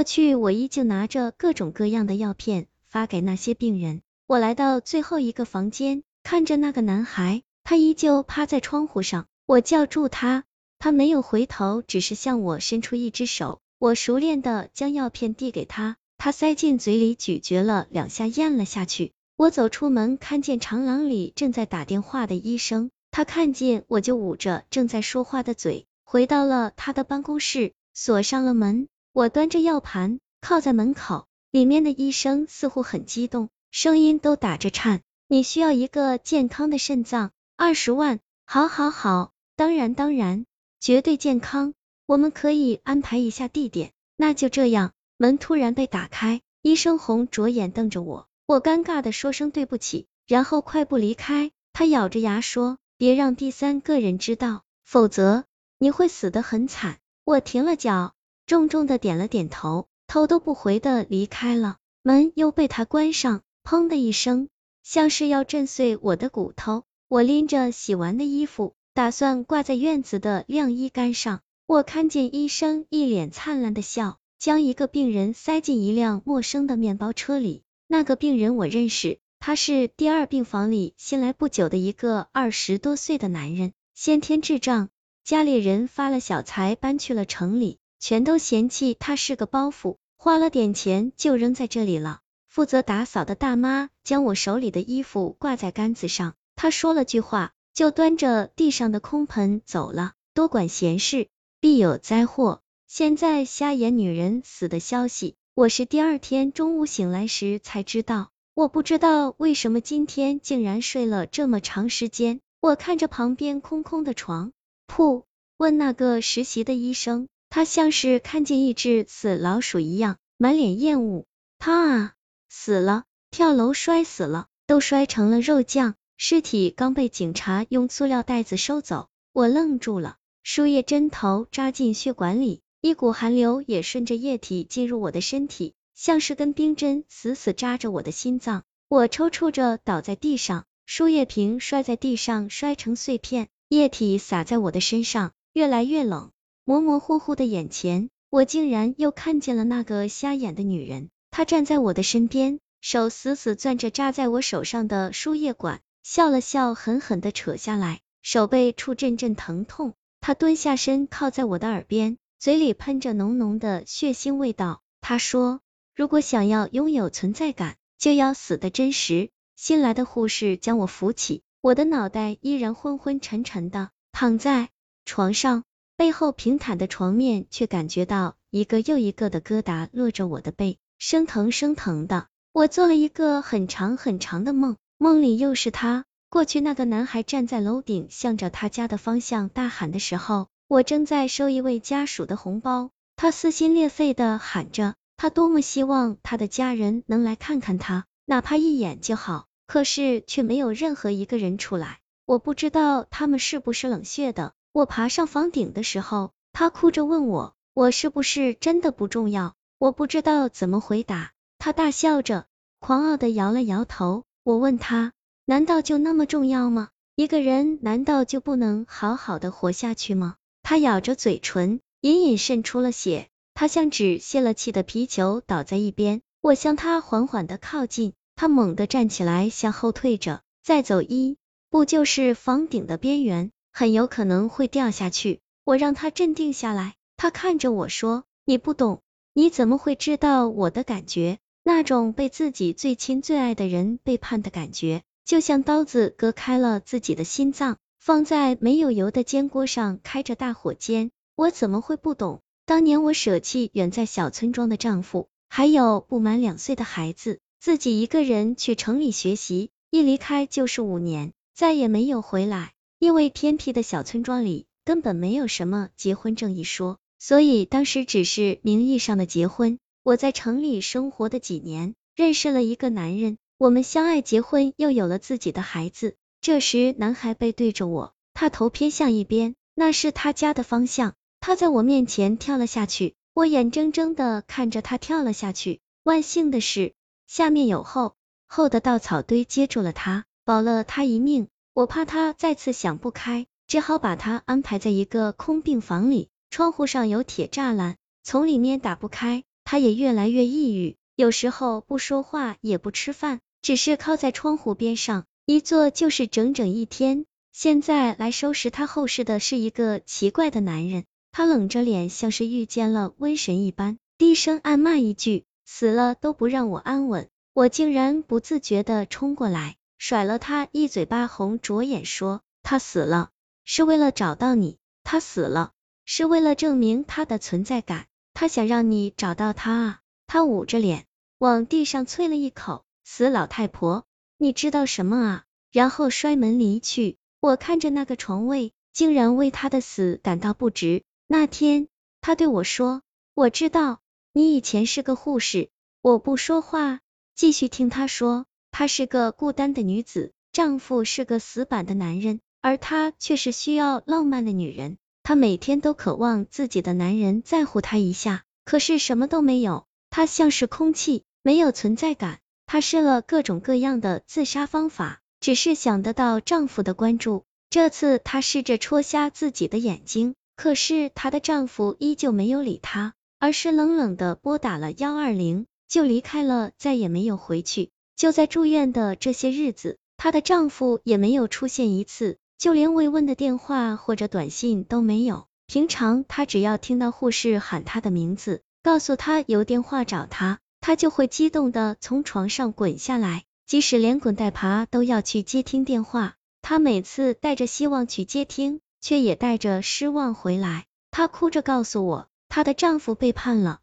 过去，我依旧拿着各种各样的药片发给那些病人。我来到最后一个房间，看着那个男孩，他依旧趴在窗户上。我叫住他，他没有回头，只是向我伸出一只手。我熟练的将药片递给他，他塞进嘴里咀嚼了两下，咽了下去。我走出门，看见长廊里正在打电话的医生，他看见我就捂着正在说话的嘴，回到了他的办公室，锁上了门。我端着药盘靠在门口，里面的医生似乎很激动，声音都打着颤。你需要一个健康的肾脏，二十万，好，好，好，当然，当然，绝对健康。我们可以安排一下地点。那就这样。门突然被打开，医生红着眼瞪着我，我尴尬的说声对不起，然后快步离开。他咬着牙说，别让第三个人知道，否则你会死得很惨。我停了脚。重重的点了点头，头都不回的离开了。门又被他关上，砰的一声，像是要震碎我的骨头。我拎着洗完的衣服，打算挂在院子的晾衣杆上。我看见医生一脸灿烂的笑，将一个病人塞进一辆陌生的面包车里。那个病人我认识，他是第二病房里新来不久的一个二十多岁的男人，先天智障，家里人发了小财，搬去了城里。全都嫌弃他是个包袱，花了点钱就扔在这里了。负责打扫的大妈将我手里的衣服挂在杆子上，她说了句话，就端着地上的空盆走了。多管闲事，必有灾祸。现在瞎眼女人死的消息，我是第二天中午醒来时才知道。我不知道为什么今天竟然睡了这么长时间。我看着旁边空空的床铺，问那个实习的医生。他像是看见一只死老鼠一样，满脸厌恶。他啊，死了，跳楼摔死了，都摔成了肉酱。尸体刚被警察用塑料袋子收走，我愣住了。输液针头扎进血管里，一股寒流也顺着液体进入我的身体，像是根冰针死死扎着我的心脏。我抽搐着倒在地上，输液瓶摔在地上，摔成碎片，液体洒在我的身上，越来越冷。模模糊糊的眼前，我竟然又看见了那个瞎眼的女人。她站在我的身边，手死死攥着扎在我手上的输液管，笑了笑，狠狠的扯下来，手背处阵阵疼痛。她蹲下身，靠在我的耳边，嘴里喷着浓浓的血腥味道。她说：“如果想要拥有存在感，就要死的真实。”新来的护士将我扶起，我的脑袋依然昏昏沉沉的躺在床上。背后平坦的床面，却感觉到一个又一个的疙瘩落着我的背，生疼生疼的。我做了一个很长很长的梦，梦里又是他。过去那个男孩站在楼顶，向着他家的方向大喊的时候，我正在收一位家属的红包。他撕心裂肺的喊着，他多么希望他的家人能来看看他，哪怕一眼就好。可是却没有任何一个人出来。我不知道他们是不是冷血的。我爬上房顶的时候，他哭着问我，我是不是真的不重要？我不知道怎么回答。他大笑着，狂傲的摇了摇头。我问他，难道就那么重要吗？一个人难道就不能好好的活下去吗？他咬着嘴唇，隐隐渗出了血。他像只泄了气的皮球，倒在一边。我向他缓缓的靠近，他猛地站起来，向后退着，再走一步就是房顶的边缘。很有可能会掉下去。我让他镇定下来，他看着我说：“你不懂，你怎么会知道我的感觉？那种被自己最亲最爱的人背叛的感觉，就像刀子割开了自己的心脏，放在没有油的煎锅上开着大火煎。我怎么会不懂？当年我舍弃远在小村庄的丈夫，还有不满两岁的孩子，自己一个人去城里学习，一离开就是五年，再也没有回来。”因为偏僻的小村庄里根本没有什么结婚证一说，所以当时只是名义上的结婚。我在城里生活的几年，认识了一个男人，我们相爱结婚，又有了自己的孩子。这时，男孩背对着我，他头偏向一边，那是他家的方向。他在我面前跳了下去，我眼睁睁的看着他跳了下去。万幸的是，下面有厚厚的稻草堆接住了他，保了他一命。我怕他再次想不开，只好把他安排在一个空病房里，窗户上有铁栅栏，从里面打不开。他也越来越抑郁，有时候不说话也不吃饭，只是靠在窗户边上一坐就是整整一天。现在来收拾他后事的是一个奇怪的男人，他冷着脸，像是遇见了瘟神一般，低声暗骂一句：“死了都不让我安稳。”我竟然不自觉的冲过来，甩了他一嘴巴，红着眼说：“他死了，是为了找到你；他死了，是为了证明他的存在感。”他想让你找到他啊！他捂着脸往地上啐了一口，死老太婆，你知道什么啊？然后摔门离去。我看着那个床位，竟然为他的死感到不值。那天，他对我说：“我知道你以前是个护士。”我不说话，继续听他说。她是个孤单的女子，丈夫是个死板的男人，而她却是需要浪漫的女人。她每天都渴望自己的男人在乎她一下，可是什么都没有。她像是空气，没有存在感。她试了各种各样的自杀方法，只是想得到丈夫的关注。这次她试着戳瞎自己的眼睛，可是她的丈夫依旧没有理她，而是冷冷的拨打了幺二零，就离开了，再也没有回去。就在住院的这些日子，她的丈夫也没有出现一次。就连慰问的电话或者短信都没有。平常她只要听到护士喊她的名字，告诉她有电话找她，她就会激动的从床上滚下来，即使连滚带爬都要去接听电话。她每次带着希望去接听，却也带着失望回来。她哭着告诉我，她的丈夫背叛了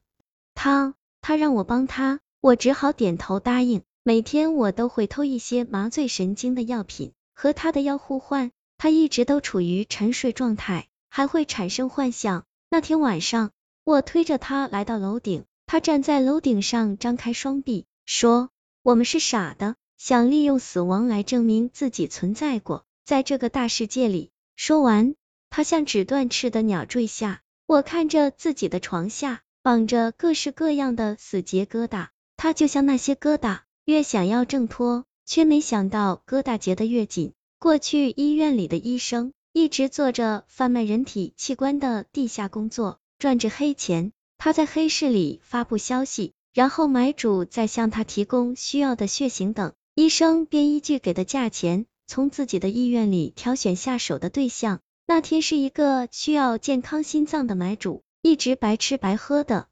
她，她让我帮她，我只好点头答应。每天我都会偷一些麻醉神经的药品，和他的药互换。他一直都处于沉睡状态，还会产生幻象。那天晚上，我推着他来到楼顶，他站在楼顶上，张开双臂，说：“我们是傻的，想利用死亡来证明自己存在过，在这个大世界里。”说完，他像纸断翅的鸟坠下。我看着自己的床下绑着各式各样的死结疙瘩，他就像那些疙瘩，越想要挣脱，却没想到疙瘩结得越紧。过去医院里的医生一直做着贩卖人体器官的地下工作，赚着黑钱。他在黑市里发布消息，然后买主再向他提供需要的血型等，医生便依据给的价钱，从自己的医院里挑选下手的对象。那天是一个需要健康心脏的买主，一直白吃白喝的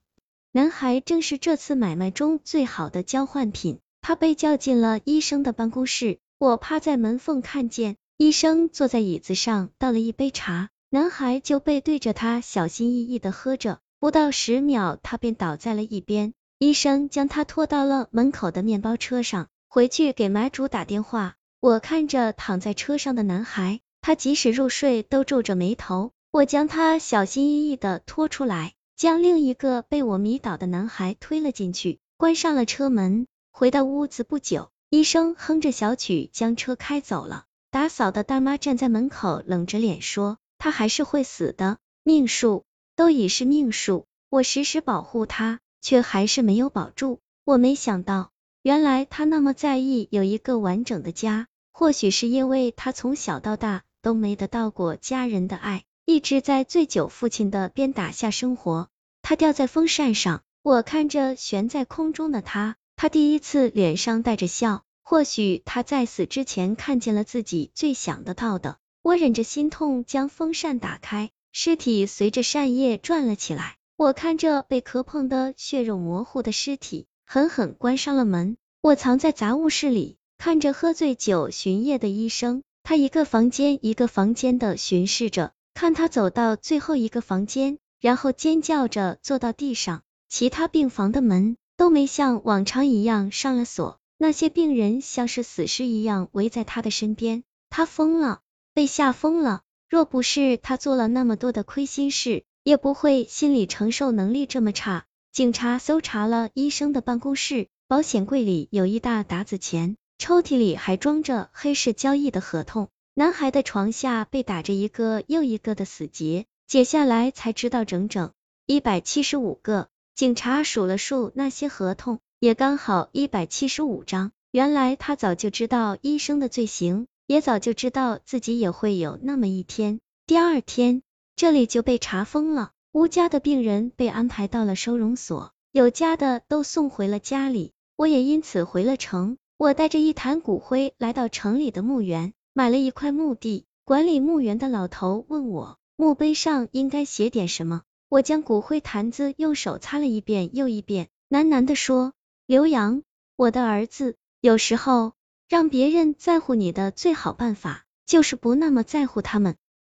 男孩，正是这次买卖中最好的交换品。他被叫进了医生的办公室。我趴在门缝看见医生坐在椅子上，倒了一杯茶，男孩就背对着他，小心翼翼的喝着。不到十秒，他便倒在了一边。医生将他拖到了门口的面包车上，回去给买主打电话。我看着躺在车上的男孩，他即使入睡都皱着眉头。我将他小心翼翼的拖出来，将另一个被我迷倒的男孩推了进去，关上了车门。回到屋子不久。医生哼着小曲，将车开走了。打扫的大妈站在门口，冷着脸说：“他还是会死的，命数都已是命数。我时时保护他，却还是没有保住。我没想到，原来他那么在意有一个完整的家。或许是因为他从小到大都没得到过家人的爱，一直在醉酒父亲的鞭打下生活。他吊在风扇上，我看着悬在空中的他。”他第一次脸上带着笑，或许他在死之前看见了自己最想得到的。我忍着心痛将风扇打开，尸体随着扇叶转了起来。我看着被磕碰的血肉模糊的尸体，狠狠关上了门。我藏在杂物室里，看着喝醉酒巡夜的医生，他一个房间一个房间的巡视着，看他走到最后一个房间，然后尖叫着坐到地上。其他病房的门。都没像往常一样上了锁，那些病人像是死尸一样围在他的身边。他疯了，被吓疯了。若不是他做了那么多的亏心事，也不会心理承受能力这么差。警察搜查了医生的办公室，保险柜里有一大沓子钱，抽屉里还装着黑市交易的合同。男孩的床下被打着一个又一个的死结，解下来才知道整整一百七十五个。警察数了数那些合同，也刚好一百七十五张。原来他早就知道医生的罪行，也早就知道自己也会有那么一天。第二天，这里就被查封了，吴家的病人被安排到了收容所。有家的都送回了家里，我也因此回了城。我带着一坛骨灰来到城里的墓园，买了一块墓地。管理墓园的老头问我，墓碑上应该写点什么？我将骨灰坛子用手擦了一遍又一遍，喃喃的说：“刘洋，我的儿子，有时候让别人在乎你的最好办法，就是不那么在乎他们。”